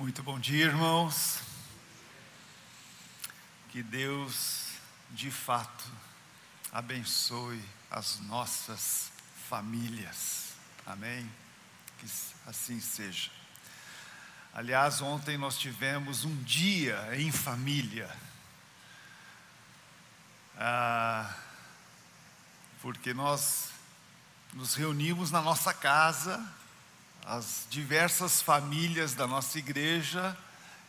Muito bom dia, irmãos. Que Deus, de fato, abençoe as nossas famílias. Amém? Que assim seja. Aliás, ontem nós tivemos um dia em família. Ah, porque nós nos reunimos na nossa casa as diversas famílias da nossa igreja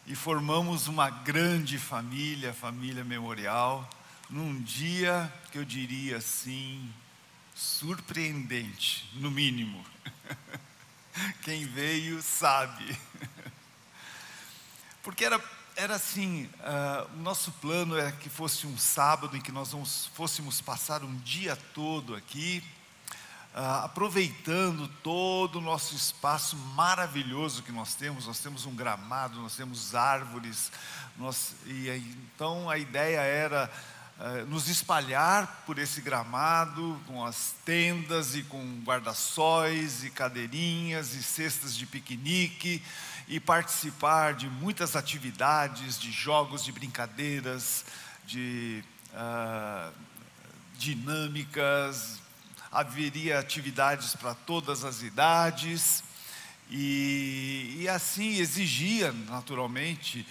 e formamos uma grande família, família memorial, num dia que eu diria assim, surpreendente, no mínimo. Quem veio sabe. Porque era, era assim, uh, o nosso plano era que fosse um sábado em que nós vamos, fôssemos passar um dia todo aqui, ah, aproveitando todo o nosso espaço maravilhoso que nós temos, nós temos um gramado, nós temos árvores, nós, e então a ideia era ah, nos espalhar por esse gramado com as tendas e com guarda-sóis e cadeirinhas e cestas de piquenique e participar de muitas atividades, de jogos, de brincadeiras, de uh, dinâmicas, haveria atividades para todas as idades, e, e assim exigia, naturalmente,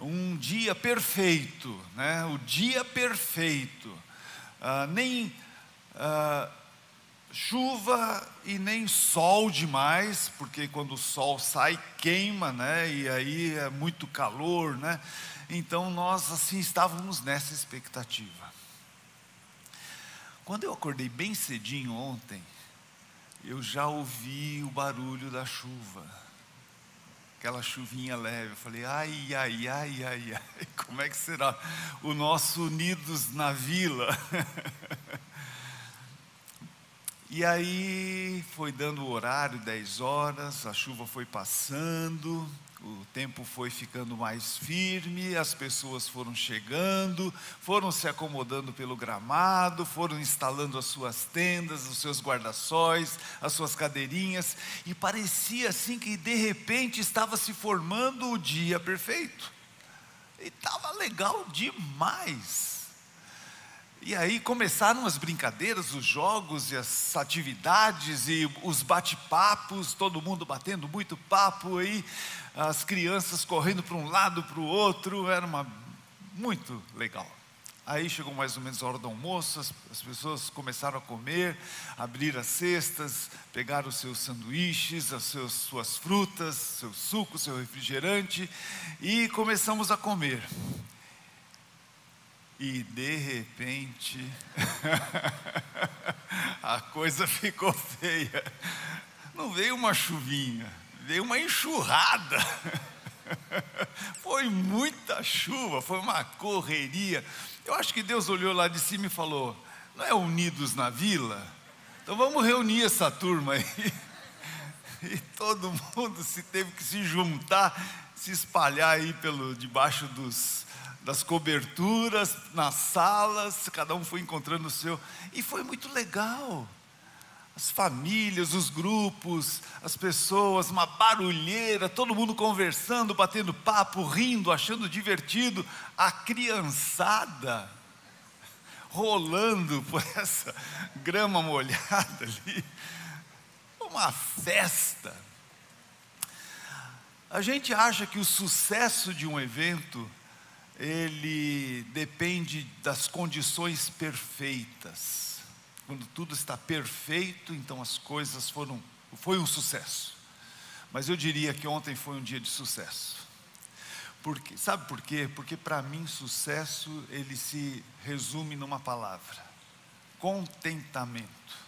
um dia perfeito, né? o dia perfeito, ah, nem ah, chuva e nem sol demais, porque quando o sol sai queima, né? e aí é muito calor, né? então nós assim estávamos nessa expectativa. Quando eu acordei bem cedinho ontem, eu já ouvi o barulho da chuva. Aquela chuvinha leve. Eu falei, ai, ai, ai, ai, ai, como é que será o nosso Unidos na Vila? e aí foi dando o horário, 10 horas, a chuva foi passando, o tempo foi ficando mais firme, as pessoas foram chegando, foram se acomodando pelo gramado, foram instalando as suas tendas, os seus guarda-sóis, as suas cadeirinhas, e parecia assim que de repente estava se formando o dia perfeito. E estava legal demais. E aí começaram as brincadeiras, os jogos e as atividades e os bate-papos, todo mundo batendo muito papo aí, as crianças correndo para um lado, para o outro, era uma muito legal. Aí chegou mais ou menos a hora do almoço, as, as pessoas começaram a comer, abrir as cestas, pegar os seus sanduíches, as seus, suas frutas, seu suco, seu refrigerante, e começamos a comer. E de repente, a coisa ficou feia. Não veio uma chuvinha, veio uma enxurrada. Foi muita chuva, foi uma correria. Eu acho que Deus olhou lá de cima e falou: Não é unidos na vila? Então vamos reunir essa turma aí. E todo mundo se teve que se juntar, se espalhar aí pelo debaixo dos das coberturas, nas salas, cada um foi encontrando o seu, e foi muito legal. As famílias, os grupos, as pessoas, uma barulheira, todo mundo conversando, batendo papo, rindo, achando divertido, a criançada rolando por essa grama molhada ali, uma festa. A gente acha que o sucesso de um evento ele depende das condições perfeitas. Quando tudo está perfeito, então as coisas foram foi um sucesso. Mas eu diria que ontem foi um dia de sucesso. Porque, sabe por quê? Porque para mim sucesso ele se resume numa palavra: contentamento.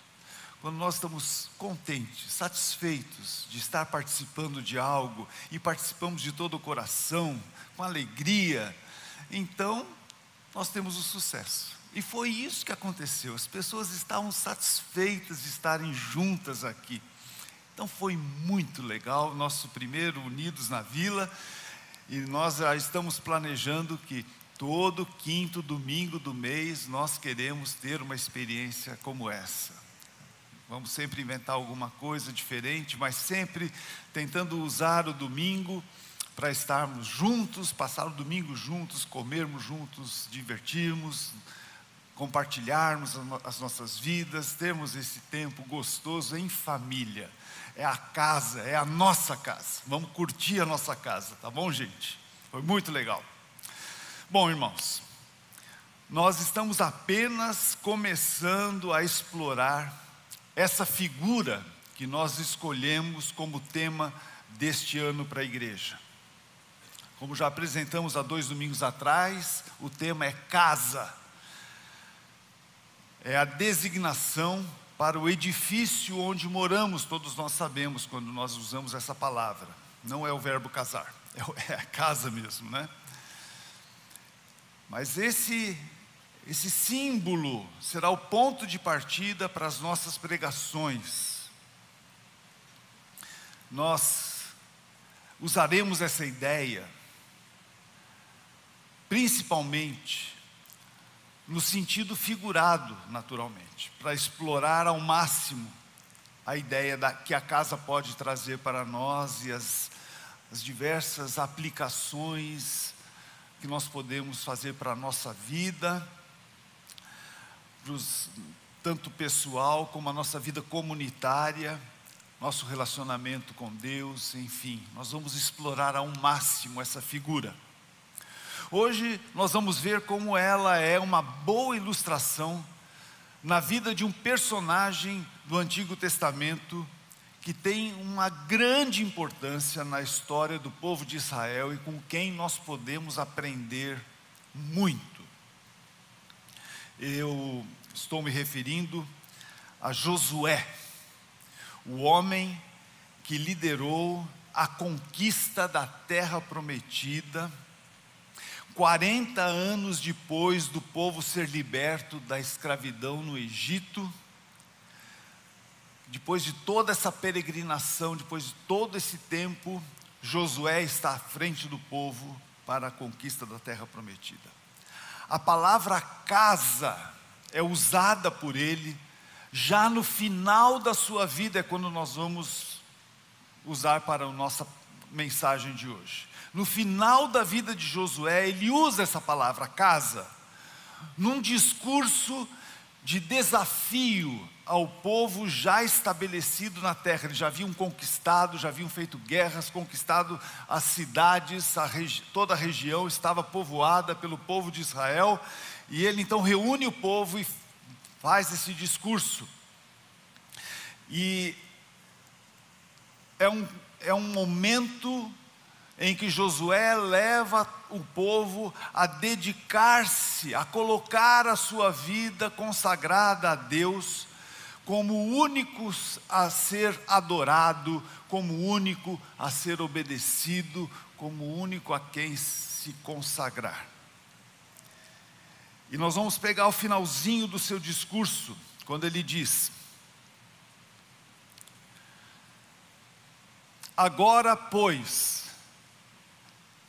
Quando nós estamos contentes, satisfeitos de estar participando de algo e participamos de todo o coração, com alegria, então nós temos o sucesso. E foi isso que aconteceu. As pessoas estavam satisfeitas de estarem juntas aqui. Então foi muito legal, nosso primeiro Unidos na Vila, e nós já estamos planejando que todo quinto domingo do mês nós queremos ter uma experiência como essa. Vamos sempre inventar alguma coisa diferente, mas sempre tentando usar o domingo para estarmos juntos, passar o domingo juntos, comermos juntos, divertirmos, compartilharmos as nossas vidas, termos esse tempo gostoso em família. É a casa, é a nossa casa. Vamos curtir a nossa casa, tá bom, gente? Foi muito legal. Bom, irmãos, nós estamos apenas começando a explorar essa figura que nós escolhemos como tema deste ano para a igreja. Como já apresentamos há dois domingos atrás, o tema é casa. É a designação para o edifício onde moramos, todos nós sabemos quando nós usamos essa palavra. Não é o verbo casar, é, é a casa mesmo, né? Mas esse esse símbolo será o ponto de partida para as nossas pregações. Nós usaremos essa ideia, principalmente no sentido figurado, naturalmente, para explorar ao máximo a ideia da, que a casa pode trazer para nós e as, as diversas aplicações que nós podemos fazer para a nossa vida pros, tanto pessoal como a nossa vida comunitária, nosso relacionamento com Deus, enfim, nós vamos explorar ao máximo essa figura. Hoje nós vamos ver como ela é uma boa ilustração na vida de um personagem do Antigo Testamento que tem uma grande importância na história do povo de Israel e com quem nós podemos aprender muito. Eu estou me referindo a Josué, o homem que liderou a conquista da terra prometida, 40 anos depois do povo ser liberto da escravidão no Egito, depois de toda essa peregrinação, depois de todo esse tempo, Josué está à frente do povo para a conquista da terra prometida. A palavra casa é usada por ele já no final da sua vida, é quando nós vamos usar para a nossa mensagem de hoje. No final da vida de Josué, ele usa essa palavra casa, num discurso de desafio ao povo já estabelecido na terra. Eles já haviam conquistado, já haviam feito guerras, conquistado as cidades, a toda a região estava povoada pelo povo de Israel. E ele então reúne o povo e faz esse discurso. E é um, é um momento em que Josué leva o povo a dedicar-se, a colocar a sua vida consagrada a Deus como o único a ser adorado, como único a ser obedecido, como único a quem se consagrar. E nós vamos pegar o finalzinho do seu discurso, quando ele diz: Agora, pois,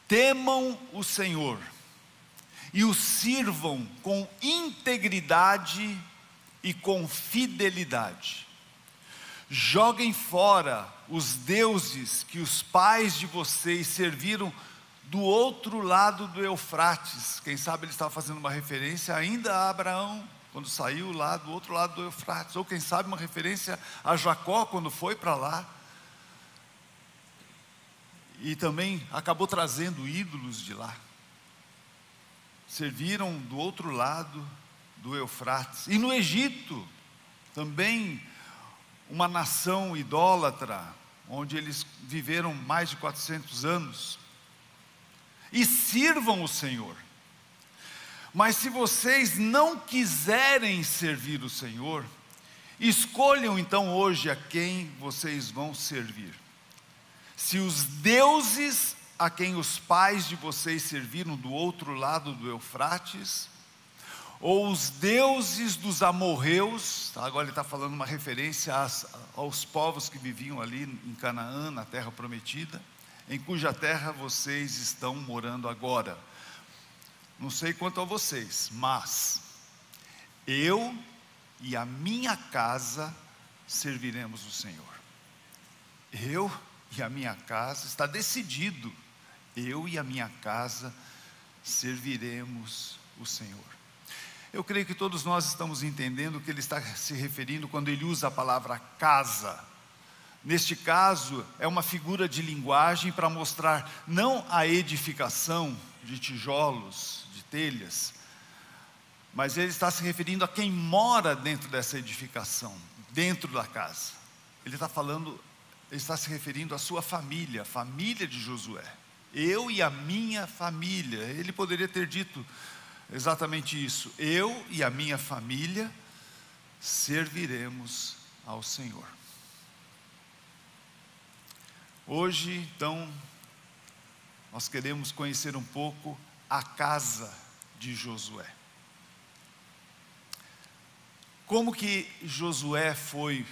temam o Senhor e o sirvam com integridade e com fidelidade. Joguem fora os deuses que os pais de vocês serviram do outro lado do Eufrates. Quem sabe ele estava fazendo uma referência ainda a Abraão, quando saiu lá do outro lado do Eufrates, ou quem sabe uma referência a Jacó, quando foi para lá. E também acabou trazendo ídolos de lá. Serviram do outro lado do Eufrates. E no Egito, também uma nação idólatra, onde eles viveram mais de 400 anos. E sirvam o Senhor. Mas se vocês não quiserem servir o Senhor, escolham então hoje a quem vocês vão servir. Se os deuses a quem os pais de vocês serviram do outro lado do Eufrates, ou os deuses dos amorreus, tá? agora ele está falando uma referência às, aos povos que viviam ali em Canaã, na terra prometida, em cuja terra vocês estão morando agora. Não sei quanto a vocês, mas eu e a minha casa serviremos o Senhor. Eu e a minha casa está decidido Eu e a minha casa serviremos o Senhor. Eu creio que todos nós estamos entendendo o que ele está se referindo quando ele usa a palavra casa. Neste caso, é uma figura de linguagem para mostrar não a edificação de tijolos, de telhas, mas ele está se referindo a quem mora dentro dessa edificação, dentro da casa. Ele está falando, ele está se referindo à sua família, família de Josué. Eu e a minha família. Ele poderia ter dito exatamente isso. Eu e a minha família serviremos ao Senhor. Hoje, então, nós queremos conhecer um pouco a casa de Josué. Como que Josué foi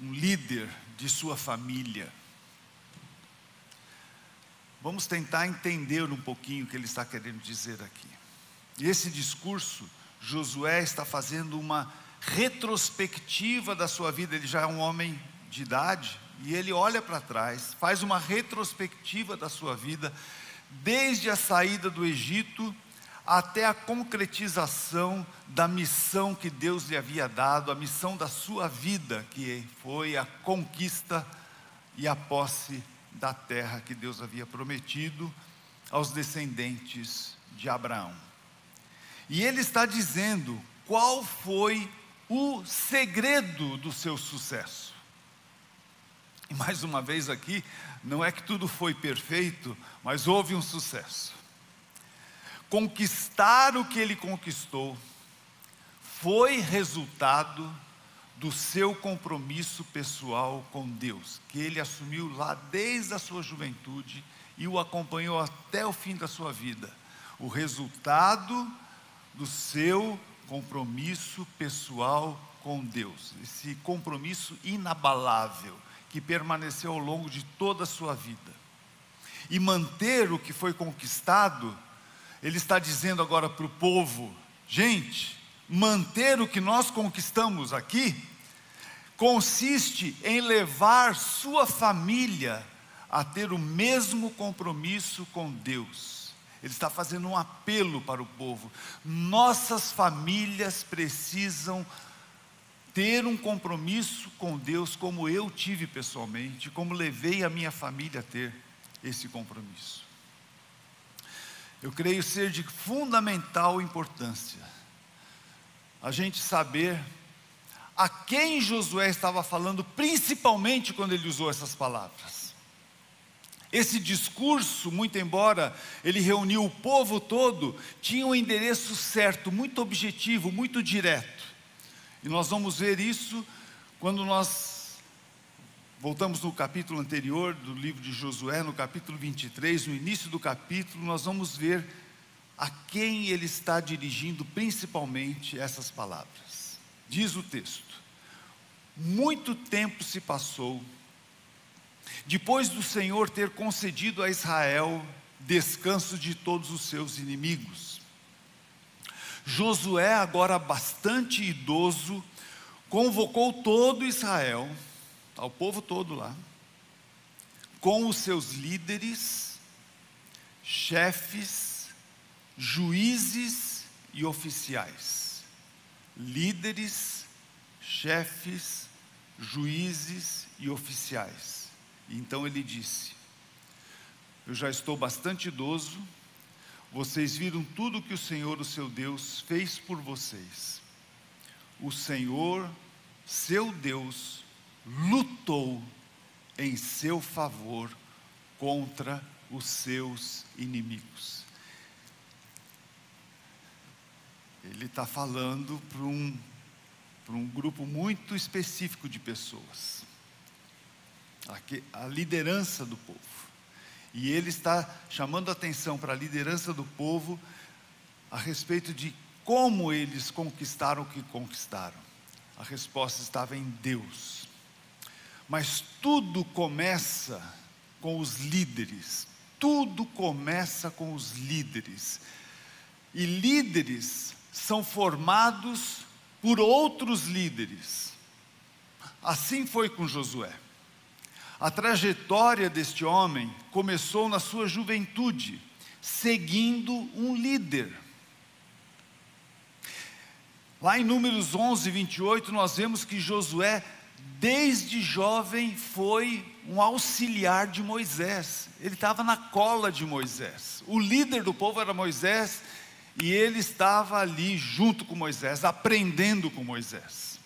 um líder de sua família? Vamos tentar entender um pouquinho o que ele está querendo dizer aqui. E esse discurso, Josué está fazendo uma retrospectiva da sua vida, ele já é um homem de idade, e ele olha para trás, faz uma retrospectiva da sua vida, desde a saída do Egito até a concretização da missão que Deus lhe havia dado, a missão da sua vida, que foi a conquista e a posse da terra que Deus havia prometido aos descendentes de Abraão. E ele está dizendo qual foi o segredo do seu sucesso. E mais uma vez aqui, não é que tudo foi perfeito, mas houve um sucesso. Conquistar o que ele conquistou foi resultado do seu compromisso pessoal com Deus, que ele assumiu lá desde a sua juventude e o acompanhou até o fim da sua vida. O resultado do seu compromisso pessoal com Deus, esse compromisso inabalável que permaneceu ao longo de toda a sua vida. E manter o que foi conquistado, ele está dizendo agora para o povo: gente, manter o que nós conquistamos aqui consiste em levar sua família a ter o mesmo compromisso com Deus. Ele está fazendo um apelo para o povo. Nossas famílias precisam ter um compromisso com Deus, como eu tive pessoalmente, como levei a minha família a ter esse compromisso. Eu creio ser de fundamental importância a gente saber a quem Josué estava falando, principalmente quando ele usou essas palavras. Esse discurso, muito embora ele reuniu o povo todo, tinha um endereço certo, muito objetivo, muito direto. E nós vamos ver isso quando nós voltamos no capítulo anterior do livro de Josué, no capítulo 23, no início do capítulo, nós vamos ver a quem ele está dirigindo principalmente essas palavras. Diz o texto: Muito tempo se passou, depois do Senhor ter concedido a Israel descanso de todos os seus inimigos. Josué, agora bastante idoso, convocou todo Israel, ao povo todo lá, com os seus líderes, chefes, juízes e oficiais líderes, chefes, juízes e oficiais. Então ele disse: Eu já estou bastante idoso, vocês viram tudo que o Senhor, o seu Deus, fez por vocês. O Senhor, seu Deus, lutou em seu favor contra os seus inimigos. ele está falando para um, para um grupo muito específico de pessoas, a liderança do povo. E ele está chamando a atenção para a liderança do povo a respeito de como eles conquistaram o que conquistaram. A resposta estava em Deus. Mas tudo começa com os líderes. Tudo começa com os líderes. E líderes são formados por outros líderes. Assim foi com Josué. A trajetória deste homem começou na sua juventude, seguindo um líder. Lá em Números 11, 28, nós vemos que Josué, desde jovem, foi um auxiliar de Moisés. Ele estava na cola de Moisés. O líder do povo era Moisés e ele estava ali junto com Moisés, aprendendo com Moisés.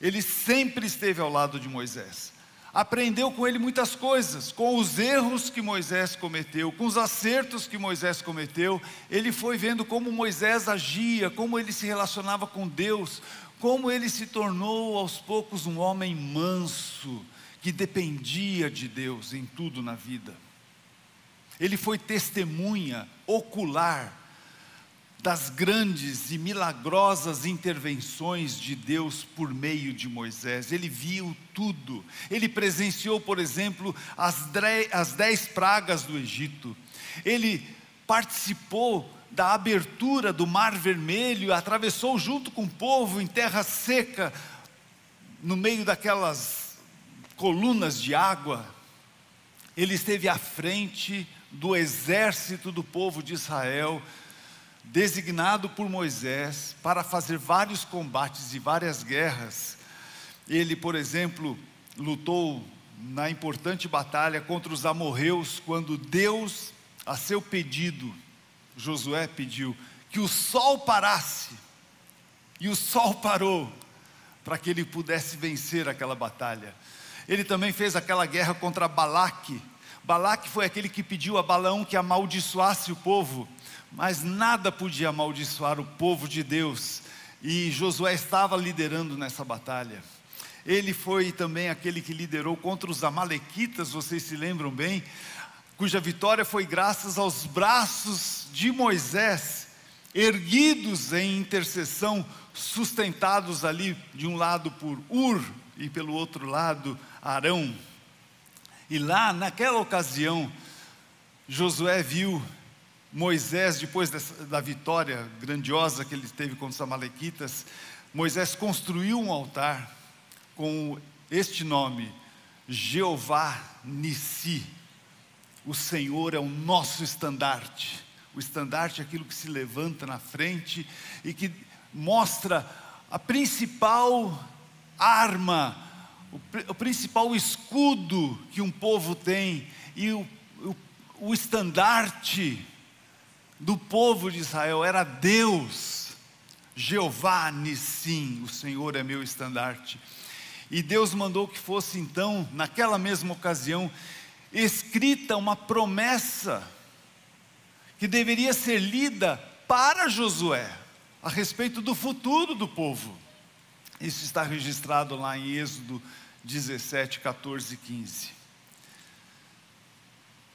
Ele sempre esteve ao lado de Moisés aprendeu com ele muitas coisas, com os erros que Moisés cometeu, com os acertos que Moisés cometeu. Ele foi vendo como Moisés agia, como ele se relacionava com Deus, como ele se tornou aos poucos um homem manso, que dependia de Deus em tudo na vida. Ele foi testemunha ocular das grandes e milagrosas intervenções de Deus por meio de Moisés. Ele viu tudo. Ele presenciou, por exemplo, as, dez pragas do Egito. Ele participou da abertura do Mar Vermelho, atravessou junto com o povo em terra seca, no meio daquelas colunas de água. Ele esteve à frente do exército do povo de Israel designado por Moisés para fazer vários combates e várias guerras. Ele, por exemplo, lutou na importante batalha contra os amorreus, quando Deus, a seu pedido, Josué pediu que o sol parasse, e o sol parou, para que ele pudesse vencer aquela batalha. Ele também fez aquela guerra contra Balaque. Balaque foi aquele que pediu a Balaão que amaldiçoasse o povo mas nada podia amaldiçoar o povo de Deus, e Josué estava liderando nessa batalha. Ele foi também aquele que liderou contra os Amalequitas, vocês se lembram bem, cuja vitória foi graças aos braços de Moisés, erguidos em intercessão, sustentados ali de um lado por Ur e pelo outro lado Arão. E lá, naquela ocasião, Josué viu Moisés, depois dessa, da vitória grandiosa que ele teve contra os Amalequitas, Moisés construiu um altar com este nome, Jeová Nissi. O Senhor é o nosso estandarte. O estandarte é aquilo que se levanta na frente e que mostra a principal arma, o, principal escudo que um povo tem e o, o, o estandarte do povo de Israel era Deus, Jeová Nissim, o Senhor é meu estandarte. E Deus mandou que fosse então, naquela mesma ocasião, escrita uma promessa que deveria ser lida para Josué, a respeito do futuro do povo. Isso está registrado lá em Êxodo 17, 14 e 15.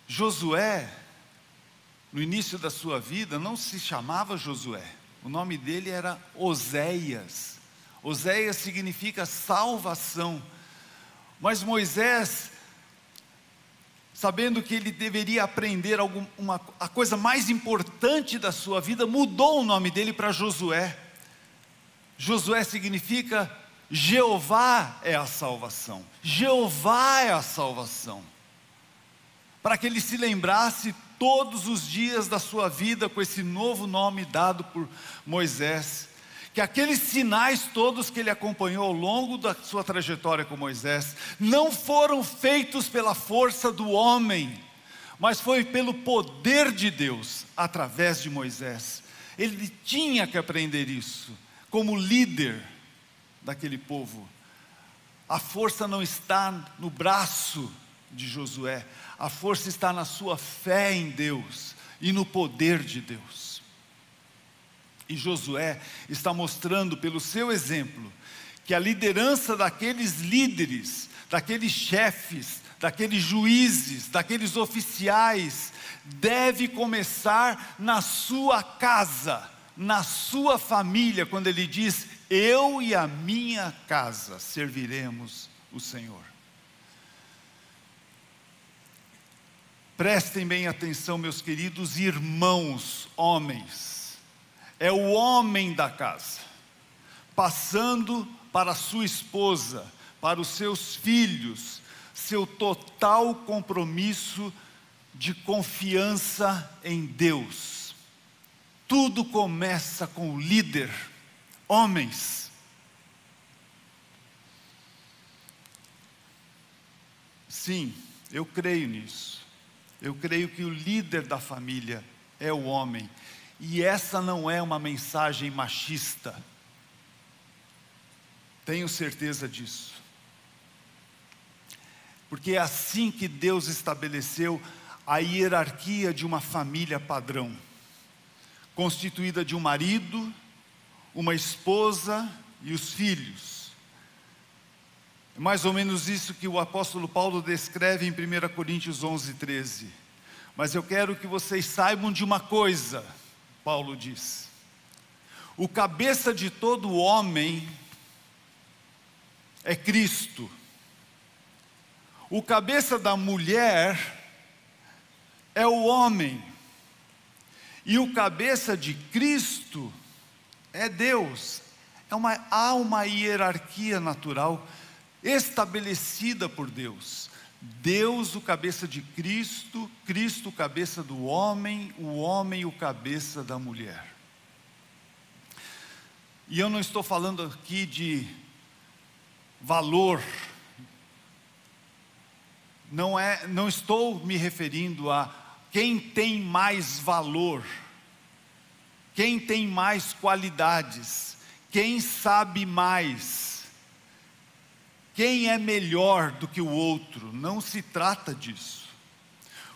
Josué no início da sua vida, não se chamava Josué, o nome dele era Oséias. Oséias significa salvação. Mas Moisés, sabendo que ele deveria aprender algum, uma, a coisa mais importante da sua vida, mudou o nome dele para Josué. Josué significa Jeová é a salvação. Jeová é a salvação. Para que ele se lembrasse todos os dias da sua vida com esse novo nome dado por Moisés. Que aqueles sinais todos que ele acompanhou ao longo da sua trajetória com Moisés não foram feitos pela força do homem, mas foi pelo poder de Deus através de Moisés. Ele tinha que aprender isso como líder daquele povo. A força não está no braço de Josué, a força está na sua fé em Deus e no poder de Deus. E Josué está mostrando pelo seu exemplo que a liderança daqueles líderes, daqueles chefes, daqueles juízes, daqueles oficiais, deve começar na sua casa, na sua família, quando ele diz: Eu e a minha casa serviremos o Senhor. Prestem bem atenção, meus queridos irmãos, homens. É o homem da casa, passando para sua esposa, para os seus filhos, seu total compromisso de confiança em Deus. Tudo começa com o líder, homens. Sim, eu creio nisso. Eu creio que o líder da família é o homem. E essa não é uma mensagem machista. Tenho certeza disso. Porque é assim que Deus estabeleceu a hierarquia de uma família padrão, constituída de um marido, uma esposa e os filhos. É mais ou menos isso que o apóstolo Paulo descreve em 1 Coríntios 11, 13. Mas eu quero que vocês saibam de uma coisa, Paulo diz: o cabeça de todo homem é Cristo. O cabeça da mulher é o homem. E o cabeça de Cristo é Deus. É uma, há uma hierarquia natural estabelecida por Deus. Deus, o cabeça de Cristo, Cristo, o cabeça do homem, o homem, o cabeça da mulher. E eu não estou falando aqui de valor, não, é, não estou me referindo a quem tem mais valor, quem tem mais qualidades, quem sabe mais, quem é melhor do que o outro. Não se trata disso.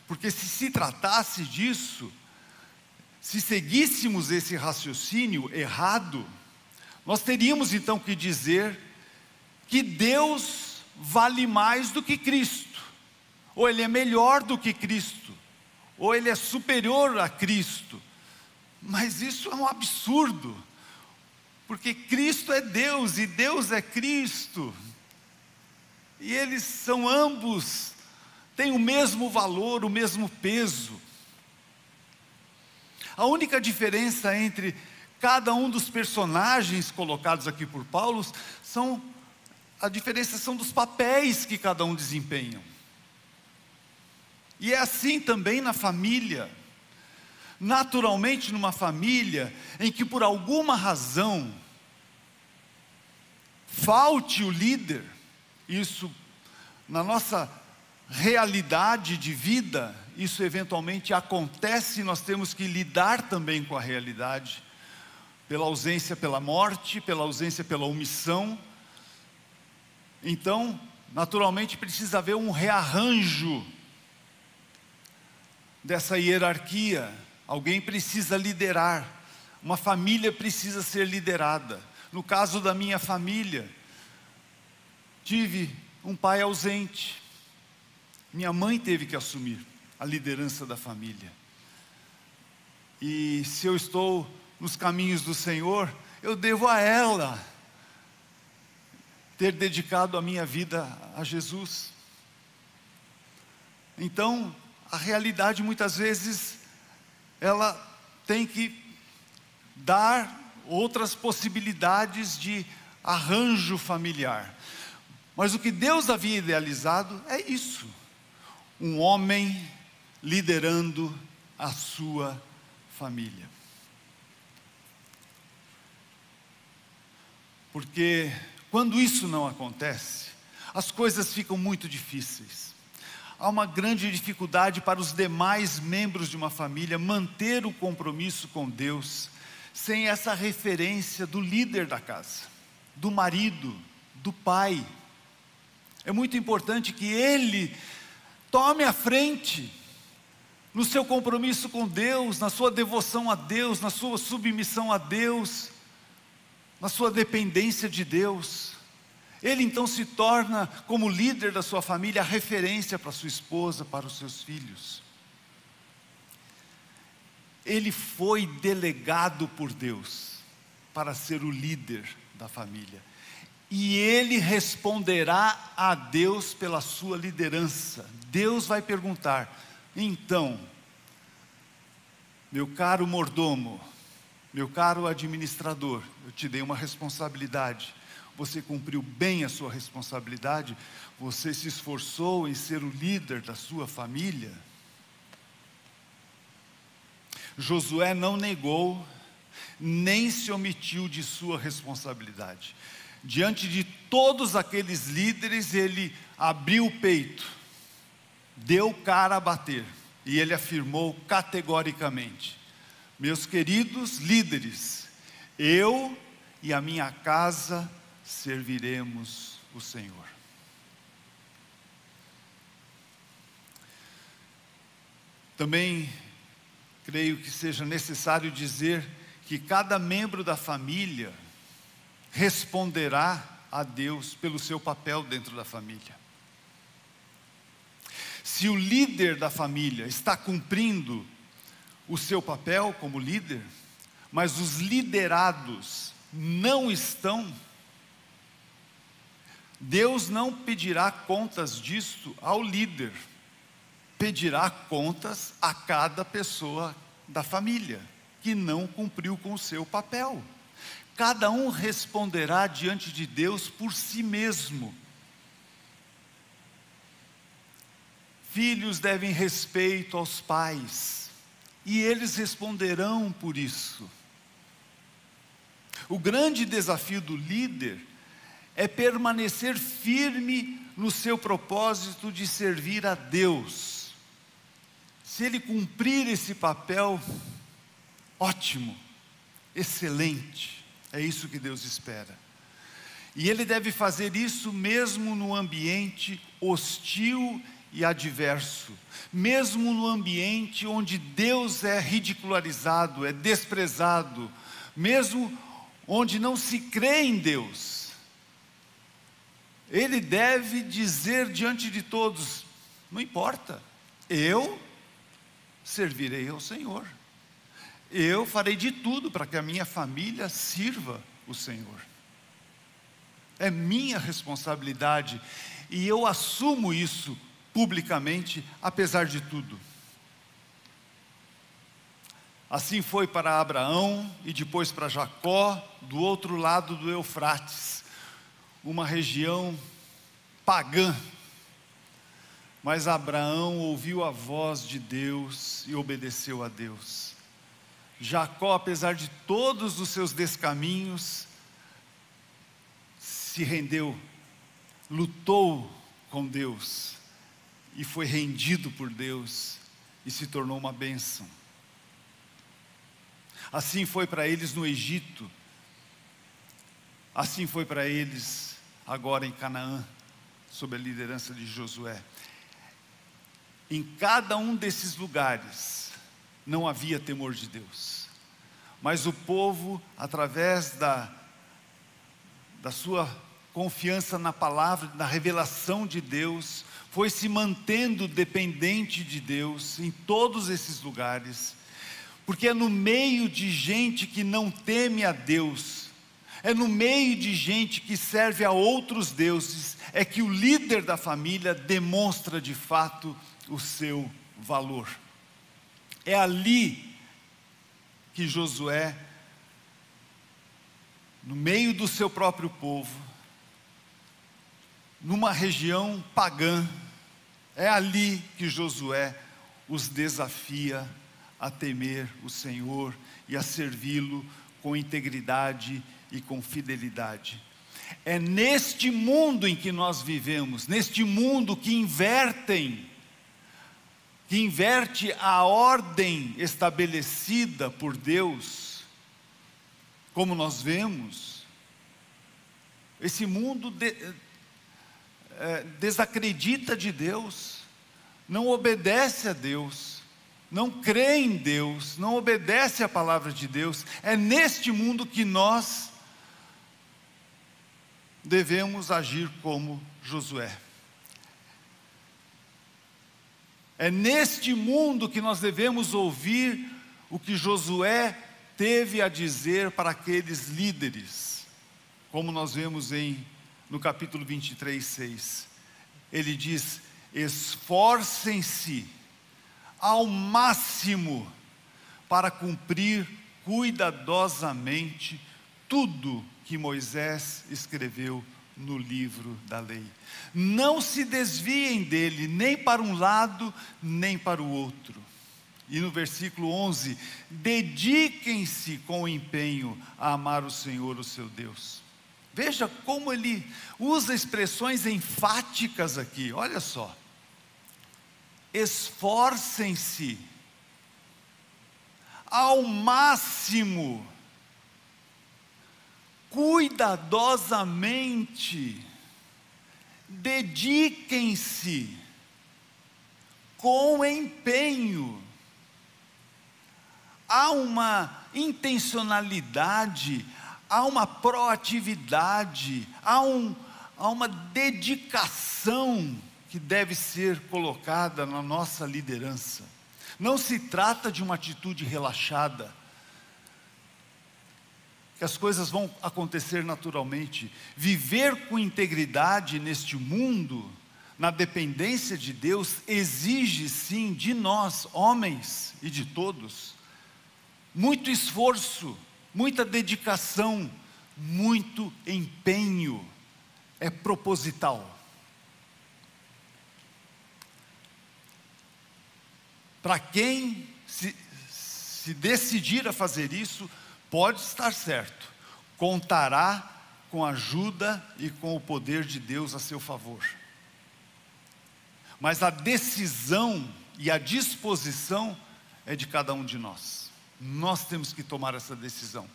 Porque se se tratasse disso, se seguíssemos esse raciocínio errado, nós teríamos então que dizer que Deus vale mais do que Cristo, ou Ele é melhor do que Cristo, ou Ele é superior a Cristo. Mas isso é um absurdo, porque Cristo é Deus e Deus é Cristo, e eles são ambos, têm o mesmo valor, o mesmo peso. A única diferença entre cada um dos personagens colocados aqui por Paulo são a diferença são dos papéis que cada um desempenha. E é assim também na família. Naturalmente, numa família em que por alguma razão falte o líder, isso na nossa realidade de vida, isso eventualmente acontece e nós temos que lidar também com a realidade, pela ausência pela morte, pela ausência pela omissão então, naturalmente, precisa haver um rearranjo dessa hierarquia. Alguém precisa liderar, uma família precisa ser liderada. No caso da minha família, tive um pai ausente. Minha mãe teve que assumir a liderança da família. E se eu estou nos caminhos do Senhor, eu devo a ela ter dedicado a minha vida a Jesus. Então, a realidade muitas vezes ela tem que dar outras possibilidades de arranjo familiar. Mas o que Deus havia idealizado é isso: um homem liderando a sua família. Porque quando isso não acontece, as coisas ficam muito difíceis. Há uma grande dificuldade para os demais membros de uma família manter o compromisso com Deus sem essa referência do líder da casa, do marido, do pai. É muito importante que ele tome a frente no seu compromisso com Deus, na sua devoção a Deus, na sua submissão a Deus na sua dependência de Deus. Ele então se torna, como líder da sua família, a referência para sua esposa, para os seus filhos. Ele foi delegado por Deus para ser o líder da família. E ele responderá a Deus pela sua liderança. Deus vai perguntar: então, meu caro mordomo, meu caro administrador, eu te dei uma responsabilidade. você cumpriu bem a sua responsabilidade, você se esforçou em ser o líder da sua família. Josué não negou, nem se omitiu de sua responsabilidade. Diante de todos aqueles líderes, ele abriu o peito, deu cara a bater, e ele afirmou categoricamente: Meus queridos líderes, eu e a minha casa serviremos o Senhor. Também creio que seja necessário dizer que cada membro da família responderá a Deus pelo seu papel dentro da família. Se o líder da família está cumprindo o seu papel como líder, mas os liderados não estão, Deus não pedirá contas disto ao líder, pedirá contas a cada pessoa da família que não cumpriu com o seu papel. Cada um responderá diante de Deus por si mesmo. Filhos devem respeito aos pais, e eles responderão por isso. O grande desafio do líder é permanecer firme no seu propósito de servir a Deus se ele cumprir esse papel, ótimo, excelente, é isso que Deus espera. E ele deve fazer isso mesmo no ambiente hostil e adverso, mesmo no ambiente onde Deus é ridicularizado, é desprezado, mesmo onde não se crê em Deus. Ele deve dizer diante de todos: não importa, eu servirei ao Senhor. Eu farei de tudo para que a minha família sirva o Senhor. É minha responsabilidade e eu assumo isso publicamente, apesar de tudo. Assim foi para Abraão e depois para Jacó, do outro lado do Eufrates, uma região pagã, mas Abraão ouviu a voz de Deus e obedeceu a Deus. Jacó, apesar de todos os seus descaminhos, se rendeu, lutou com Deus e foi rendido por Deus e se tornou uma bênção. Assim foi para eles no Egito, assim foi para eles agora em Canaã, sob a liderança de Josué. Em cada um desses lugares não havia temor de Deus, mas o povo, através da, da sua confiança na palavra, na revelação de Deus, foi se mantendo dependente de Deus em todos esses lugares, porque é no meio de gente que não teme a Deus, é no meio de gente que serve a outros deuses, é que o líder da família demonstra de fato o seu valor. É ali que Josué, no meio do seu próprio povo, numa região pagã, é ali que Josué os desafia a temer o Senhor e a servi-lo com integridade e com fidelidade. É neste mundo em que nós vivemos, neste mundo que invertem que inverte a ordem estabelecida por Deus, como nós vemos, esse mundo de, é, desacredita de Deus, não obedece a Deus, não crê em Deus, não obedece à palavra de Deus. É neste mundo que nós devemos agir como Josué. É neste mundo que nós devemos ouvir o que Josué teve a dizer para aqueles líderes, como nós vemos em no capítulo 23, 6. Ele diz: esforcem-se ao máximo para cumprir cuidadosamente tudo que Moisés escreveu no livro da lei. Não se desviem dele, nem para um lado, nem para o outro. E no versículo 11: dediquem-se com empenho a amar o Senhor, o seu Deus. Veja como ele usa expressões enfáticas aqui, olha só. Esforcem-se ao máximo cuidadosamente, dediquem-se com empenho. Há uma intencionalidade, há uma proatividade, há, um, há uma dedicação que deve ser colocada na nossa liderança. Não se trata de uma atitude relaxada, que as coisas vão acontecer naturalmente. Viver com integridade neste mundo, na dependência de Deus, exige sim de nós, homens e de todos, muito esforço, muita dedicação, muito empenho, é proposital. Para quem se, se decidir a fazer isso, pode estar certo, contará com a ajuda e com o poder de Deus a seu favor. Mas a decisão e a disposição é de cada um de nós. Nós temos que tomar essa decisão.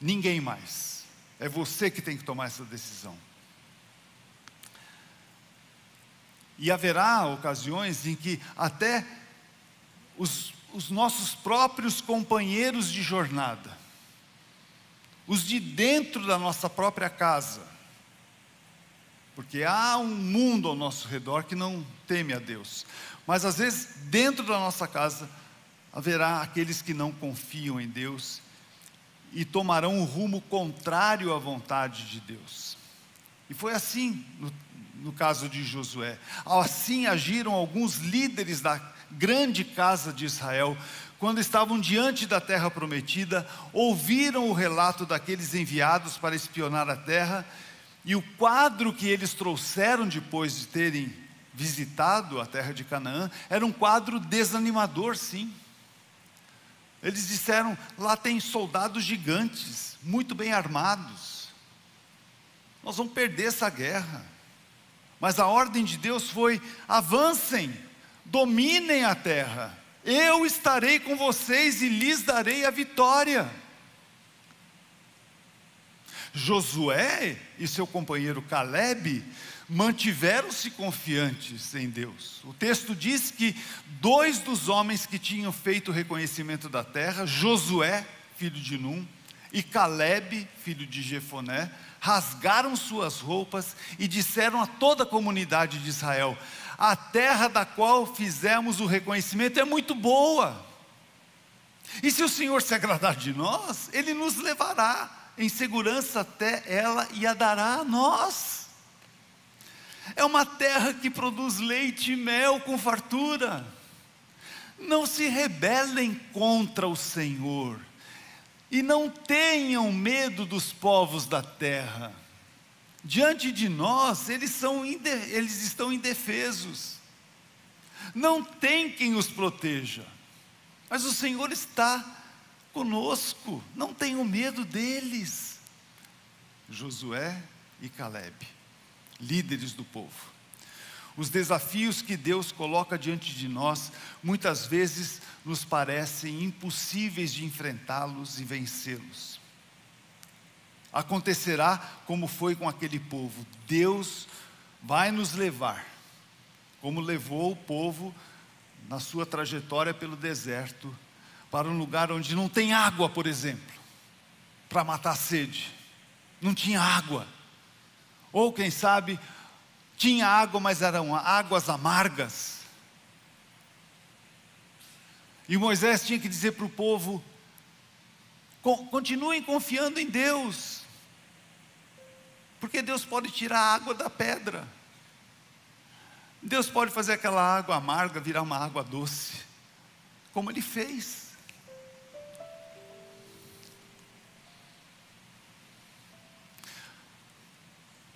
Ninguém mais. É você que tem que tomar essa decisão. E haverá ocasiões em que até os os nossos próprios companheiros de jornada, os de dentro da nossa própria casa, porque há um mundo ao nosso redor que não teme a Deus, mas às vezes dentro da nossa casa haverá aqueles que não confiam em Deus e tomarão um rumo contrário à vontade de Deus. E foi assim no, no caso de Josué. Assim agiram alguns líderes da grande casa de Israel, quando estavam diante da terra prometida, ouviram o relato daqueles enviados para espionar a terra, e o quadro que eles trouxeram depois de terem visitado a terra de Canaã era um quadro desanimador, sim. Eles disseram: lá tem soldados gigantes, muito bem armados. Nós vamos perder essa guerra. Mas a ordem de Deus foi: avancem, dominem a terra, eu estarei com vocês e lhes darei a vitória. Josué e seu companheiro Caleb mantiveram-se confiantes em Deus. O texto diz que dois dos homens que tinham feito o reconhecimento da terra, Josué, filho de Num, e Caleb, filho de Jefoné, rasgaram suas roupas e disseram a toda a comunidade de Israel: a terra da qual fizemos o reconhecimento é muito boa. E se o Senhor se agradar de nós, Ele nos levará em segurança até ela e a dará a nós. É uma terra que produz leite e mel com fartura. Não se rebelem contra o Senhor e não tenham medo dos povos da terra diante de nós, eles, são, eles estão indefesos. Não tem quem os proteja. Mas o Senhor está conosco, não tenho medo deles. Josué e Caleb, líderes do povo. Os desafios que Deus coloca diante de nós, muitas vezes nos parecem impossíveis de enfrentá-los e vencê-los acontecerá como foi com aquele povo. Deus vai nos levar, como levou o povo na sua trajetória pelo deserto, para um lugar onde não tem água, por exemplo, para matar a sede. Não tinha água. Ou quem sabe, tinha água, mas eram águas amargas. E Moisés tinha que dizer para o povo: Continuem confiando em Deus, porque Deus pode tirar a água da pedra. Deus pode fazer aquela água amarga virar uma água doce, como Ele fez.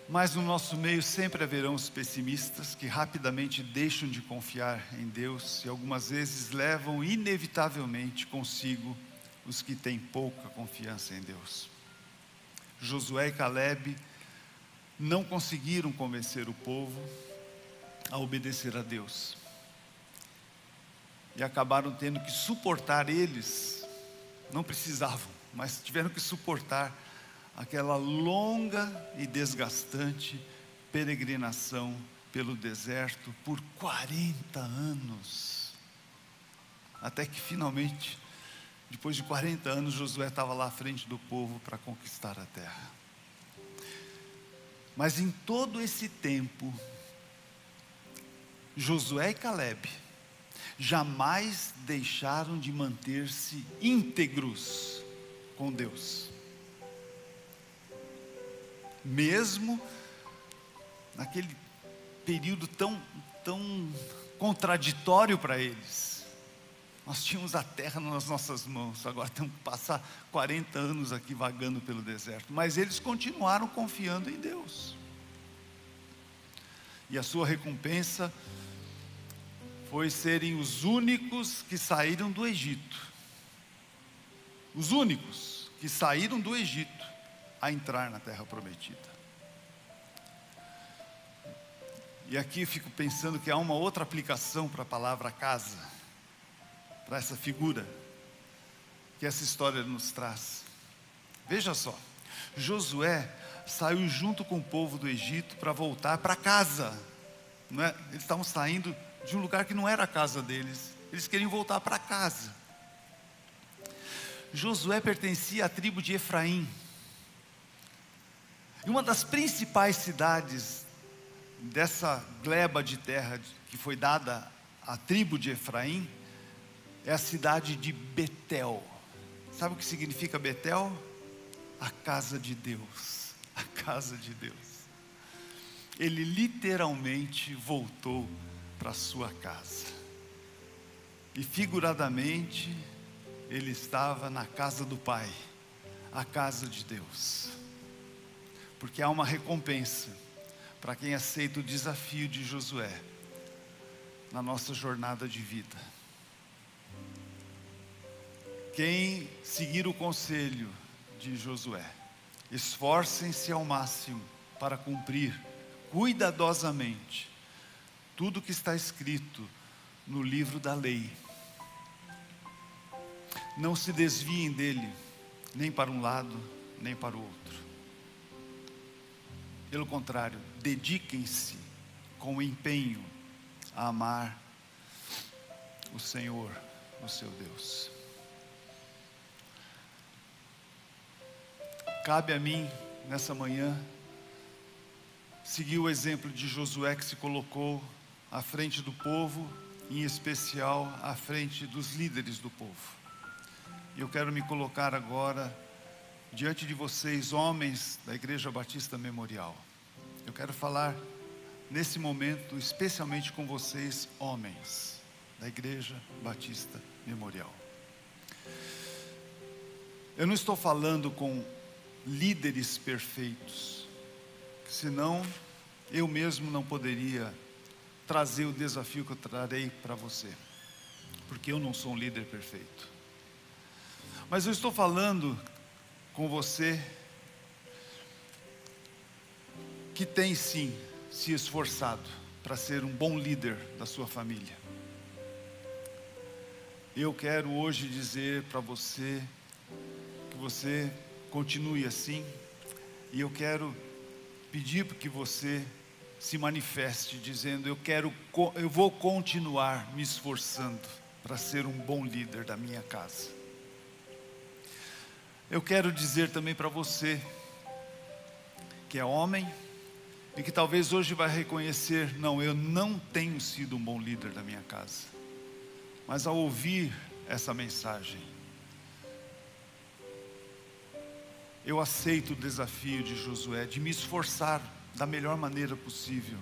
Mas no nosso meio sempre haverão os pessimistas que rapidamente deixam de confiar em Deus e algumas vezes levam inevitavelmente consigo os que têm pouca confiança em Deus. Josué e Caleb não conseguiram convencer o povo a obedecer a Deus. E acabaram tendo que suportar eles, não precisavam, mas tiveram que suportar aquela longa e desgastante peregrinação pelo deserto por 40 anos. Até que finalmente, depois de 40 anos, Josué estava lá à frente do povo para conquistar a terra. Mas em todo esse tempo, Josué e Caleb jamais deixaram de manter-se íntegros com Deus mesmo naquele período tão, tão contraditório para eles. Nós tínhamos a terra nas nossas mãos, agora temos que passar 40 anos aqui vagando pelo deserto. Mas eles continuaram confiando em Deus. E a sua recompensa foi serem os únicos que saíram do Egito. Os únicos que saíram do Egito a entrar na terra prometida. E aqui eu fico pensando que há uma outra aplicação para a palavra casa, para essa figura que essa história nos traz. Veja só, Josué saiu junto com o povo do Egito para voltar para casa. Não é? Eles estavam saindo de um lugar que não era a casa deles, eles queriam voltar para casa. Josué pertencia à tribo de Efraim. E uma das principais cidades dessa gleba de terra que foi dada à tribo de Efraim é a cidade de Betel. Sabe o que significa Betel? A casa de Deus. A casa de Deus. Ele literalmente voltou para sua casa. E figuradamente, ele estava na casa do Pai, a casa de Deus porque há uma recompensa para quem aceita o desafio de Josué na nossa jornada de vida. Quem seguir o conselho de Josué, esforcem-se ao máximo para cumprir cuidadosamente tudo que está escrito no livro da lei. Não se desviem dele, nem para um lado, nem para o outro pelo contrário, dediquem-se com empenho a amar o Senhor, o seu Deus. Cabe a mim, nessa manhã, seguir o exemplo de Josué que se colocou à frente do povo, em especial à frente dos líderes do povo. E eu quero me colocar agora diante de vocês, homens da Igreja Batista Memorial. Eu quero falar nesse momento, especialmente com vocês, homens da Igreja Batista Memorial. Eu não estou falando com líderes perfeitos, senão eu mesmo não poderia trazer o desafio que eu trarei para você, porque eu não sou um líder perfeito. Mas eu estou falando com você que tem sim se esforçado para ser um bom líder da sua família. Eu quero hoje dizer para você que você continue assim, e eu quero pedir que você se manifeste dizendo: eu quero, eu vou continuar me esforçando para ser um bom líder da minha casa. Eu quero dizer também para você, que é homem, e que talvez hoje vai reconhecer: não, eu não tenho sido um bom líder da minha casa. Mas ao ouvir essa mensagem, eu aceito o desafio de Josué de me esforçar da melhor maneira possível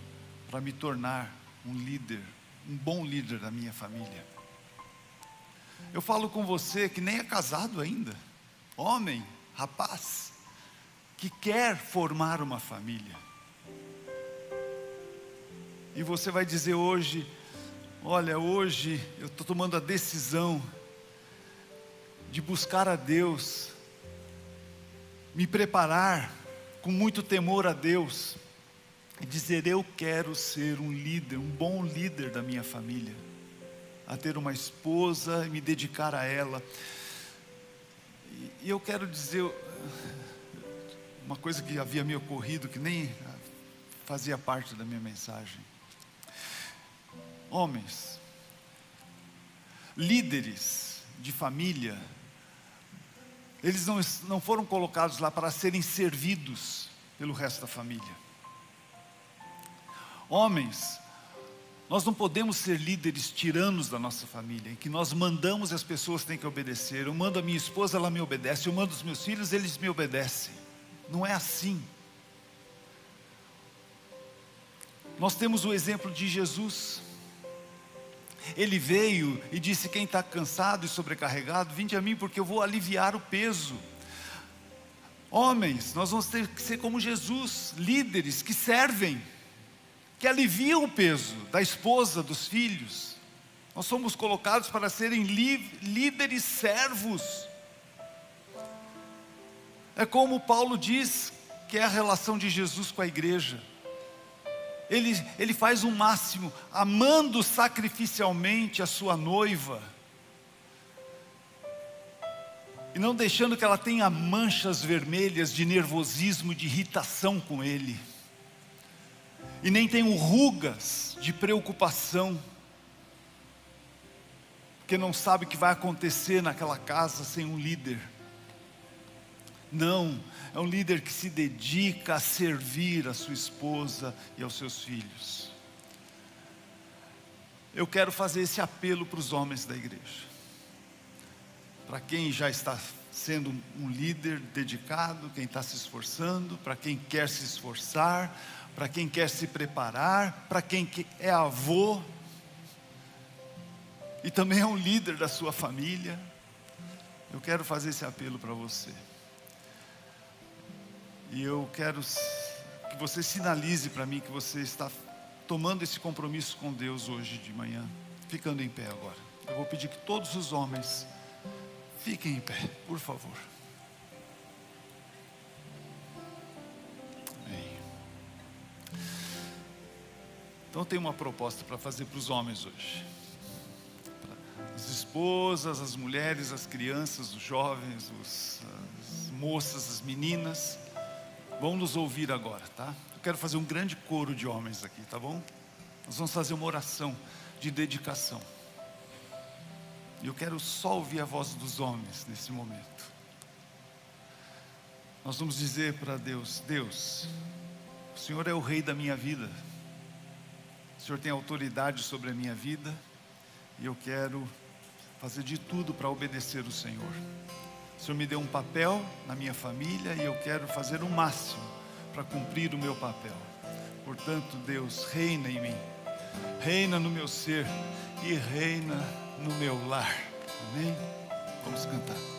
para me tornar um líder, um bom líder da minha família. Eu falo com você que nem é casado ainda homem, rapaz, que quer formar uma família. E você vai dizer hoje: Olha, hoje eu estou tomando a decisão de buscar a Deus, me preparar com muito temor a Deus e dizer: Eu quero ser um líder, um bom líder da minha família, a ter uma esposa e me dedicar a ela. E eu quero dizer uma coisa que havia me ocorrido, que nem fazia parte da minha mensagem. Homens, líderes de família, eles não, não foram colocados lá para serem servidos pelo resto da família. Homens, nós não podemos ser líderes tiranos da nossa família, em que nós mandamos e as pessoas têm que obedecer. Eu mando a minha esposa, ela me obedece. Eu mando os meus filhos, eles me obedecem. Não é assim. Nós temos o exemplo de Jesus. Ele veio e disse: Quem está cansado e sobrecarregado, vinde a mim, porque eu vou aliviar o peso. Homens, nós vamos ter que ser como Jesus, líderes que servem, que aliviam o peso da esposa, dos filhos. Nós somos colocados para serem líderes servos. É como Paulo diz que é a relação de Jesus com a igreja ele, ele faz o máximo, amando sacrificialmente a sua noiva, e não deixando que ela tenha manchas vermelhas de nervosismo, de irritação com ele, e nem tenha rugas de preocupação, porque não sabe o que vai acontecer naquela casa sem um líder. Não, é um líder que se dedica a servir a sua esposa e aos seus filhos. Eu quero fazer esse apelo para os homens da igreja. Para quem já está sendo um líder dedicado, quem está se esforçando, para quem quer se esforçar, para quem quer se preparar, para quem é avô e também é um líder da sua família. Eu quero fazer esse apelo para você. E eu quero que você sinalize para mim que você está tomando esse compromisso com Deus hoje de manhã, ficando em pé agora. Eu vou pedir que todos os homens fiquem em pé, por favor. Amém. Então tem uma proposta para fazer para os homens hoje. As esposas, as mulheres, as crianças, os jovens, os, as moças, as meninas vão nos ouvir agora, tá? Eu quero fazer um grande coro de homens aqui, tá bom? Nós vamos fazer uma oração de dedicação. E eu quero só ouvir a voz dos homens nesse momento. Nós vamos dizer para Deus: Deus, o Senhor é o Rei da minha vida, o Senhor tem autoridade sobre a minha vida, e eu quero fazer de tudo para obedecer o Senhor. Senhor me deu um papel na minha família e eu quero fazer o máximo para cumprir o meu papel. Portanto, Deus, reina em mim, reina no meu ser e reina no meu lar. Amém? Vamos cantar.